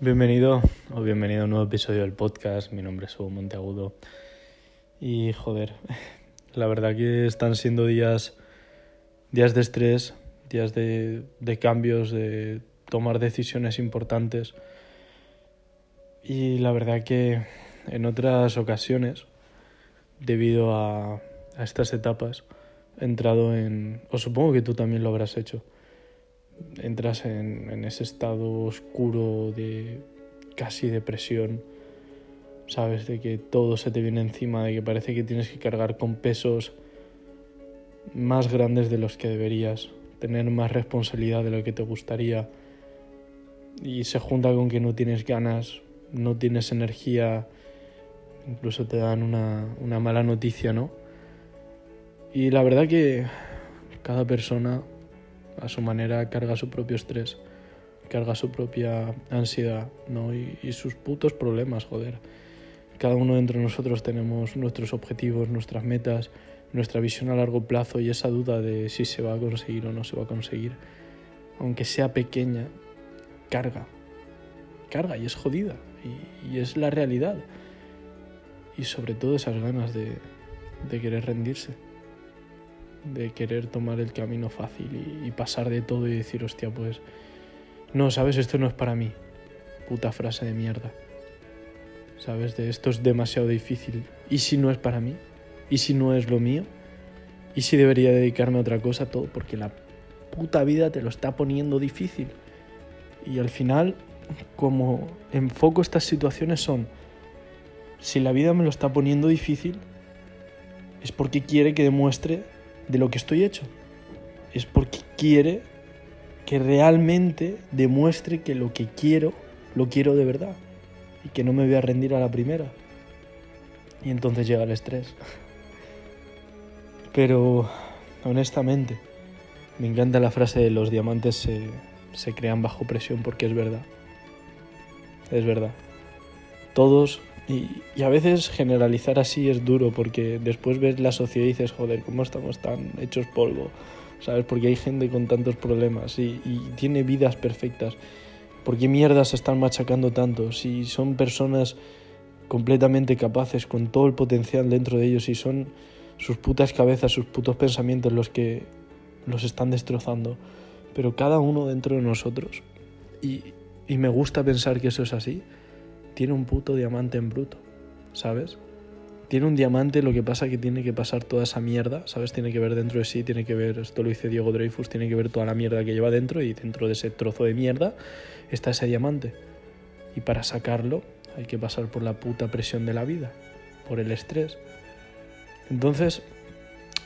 Bienvenido o bienvenido a un nuevo episodio del podcast. Mi nombre es Hugo Monteagudo. Y joder, la verdad que están siendo días, días de estrés, días de, de cambios, de tomar decisiones importantes. Y la verdad que en otras ocasiones, debido a, a estas etapas, he entrado en, o supongo que tú también lo habrás hecho, entras en, ese estado oscuro de casi depresión, sabes, de que todo se te viene encima, de que parece que tienes que cargar con pesos más grandes de los que deberías, tener más responsabilidad de lo que te gustaría y se junta con que no tienes ganas, no tienes energía, incluso te dan una, una mala noticia, ¿no? Y la verdad que cada persona a su manera carga su propio estrés, carga su propia ansiedad, ¿no? Y, sus putos problemas, joder. Cada uno de entre nosotros tenemos nuestros objetivos, nuestras metas, nuestra visión a largo plazo y esa duda de si se va a conseguir o no se va a conseguir, aunque sea pequeña, carga. Carga y es jodida. Y, y es la realidad. Y sobre todo esas ganas de, de querer rendirse de querer tomar el camino fácil y, pasar de todo y decir, hostia, pues, no, sabes, esto no es para mí. Puta frase de mierda. ¿Sabes? De esto es demasiado difícil. ¿Y si no es para mí? ¿Y si no es lo mío? ¿Y si debería dedicarme a otra cosa? Todo porque la puta vida te lo está poniendo difícil. Y al final, como enfoco estas situaciones son, si la vida me lo está poniendo difícil, es porque quiere que demuestre de lo que estoy hecho. Es porque quiere que realmente demuestre que lo que quiero, lo quiero de verdad. Y que no me voy a rendir a la primera. Y entonces llega el estrés. Pero, honestamente, me encanta la frase de los diamantes se, se crean bajo presión porque es verdad. Es verdad. Todos y, a veces generalizar así es duro porque después ves la sociedad y dices, joder, ¿cómo estamos tan hechos polvo? ¿Sabes? Porque hay gente con tantos problemas y, y tiene vidas perfectas. ¿Por qué mierda se están machacando tanto? Si son personas completamente capaces, con todo el potencial dentro de ellos y son sus putas cabezas, sus putos pensamientos los que los están destrozando. Pero cada uno dentro de nosotros, y, y me gusta pensar que eso es así, tiene un puto diamante en bruto, ¿sabes? Tiene un diamante, lo que pasa que tiene que pasar toda esa mierda, ¿sabes? Tiene que ver dentro de sí, tiene que ver, esto lo dice Diego Dreyfus, tiene que ver toda la mierda que lleva dentro y dentro de ese trozo de mierda está ese diamante. Y para sacarlo hay que pasar por la puta presión de la vida, por el estrés. Entonces,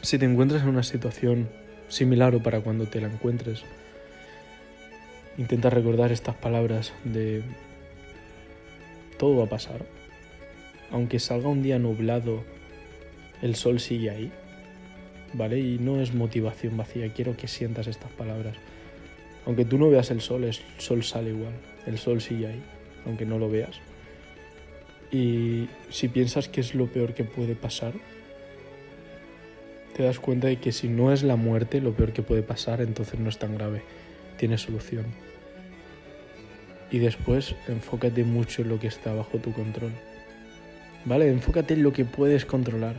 si te encuentras en una situación similar o para cuando te la encuentres, intenta recordar estas palabras de todo va a pasar. Aunque salga un día nublado, el sol sigue ahí. ¿Vale? Y no es motivación vacía, quiero que sientas estas palabras. Aunque tú no veas el sol, el sol sale igual. El sol sigue ahí, aunque no lo veas. Y si piensas que es lo peor que puede pasar, te das cuenta de que si no es la muerte lo peor que puede pasar, entonces no es tan grave. Tiene solución y después enfócate mucho en lo que está bajo tu control. ¿Vale? Enfócate en lo que puedes controlar.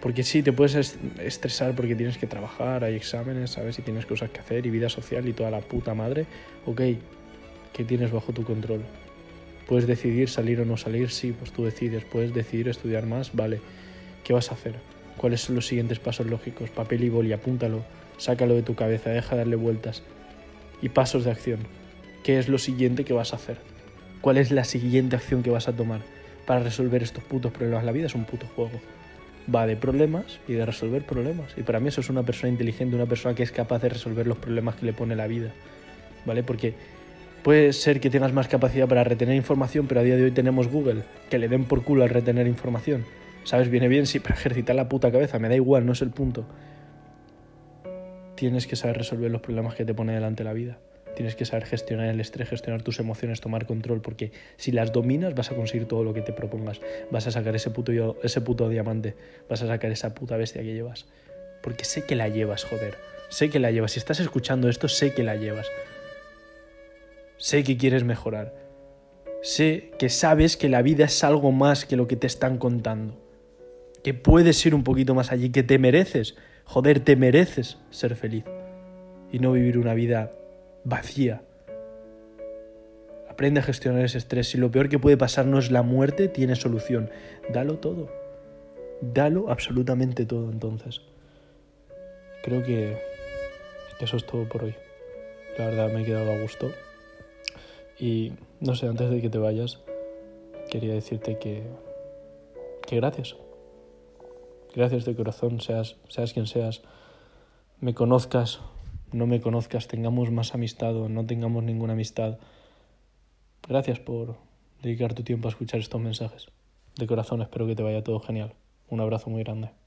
Porque sí, te puedes estresar porque tienes que trabajar, hay exámenes, ¿sabes? Y tienes cosas que hacer y vida social y toda la puta madre. Ok, ¿qué tienes bajo tu control? ¿Puedes decidir salir o no salir? Sí, pues tú decides. ¿Puedes decidir estudiar más? Vale. ¿Qué vas a hacer? ¿Cuáles son los siguientes pasos lógicos? Papel y boli, apúntalo. Sácalo de tu cabeza, deja de darle vueltas. Y pasos de acción qué es lo siguiente que vas a hacer. ¿Cuál es la siguiente acción que vas a tomar para resolver estos putos problemas? La vida es un puto juego. Va de problemas y de resolver problemas. Y para mí eso es una persona inteligente, una persona que es capaz de resolver los problemas que le pone la vida. ¿Vale? Porque puede ser que tengas más capacidad para retener información, pero a día de hoy tenemos Google, que le den por culo al retener información. ¿Sabes? Viene bien, sí, para ejercitar la puta cabeza, me da igual, no es el punto. Tienes que saber resolver los problemas que te pone delante la vida. Tienes que saber gestionar el estrés, gestionar tus emociones, tomar control, porque si las dominas vas a conseguir todo lo que te propongas. Vas a sacar ese puto, ese puto diamante, vas a sacar esa puta bestia que llevas. Porque sé que la llevas, joder. Sé que la llevas. Si estás escuchando esto, sé que la llevas. Sé que quieres mejorar. sé que sabes que la vida es algo más que lo que te están contando. Que puedes ir un poquito más allí, que te mereces. Joder, te mereces ser feliz. Y no vivir una vida vacía. Aprende a gestionar ese estrés. Si lo peor que puede pasar no es la muerte, tiene solución. Dalo todo. Dalo absolutamente todo entonces. Creo que eso es todo por hoy. La verdad me he quedado a gusto. Y no sé, antes de que te vayas, quería decirte que, que gracias. Gracias de corazón, seas, seas quien seas. Me conozcas, no me conozcas, tengamos más amistad o no tengamos ninguna amistad. Gracias por dedicar tu tiempo a escuchar estos mensajes. De corazón espero que te vaya todo genial. Un abrazo muy grande.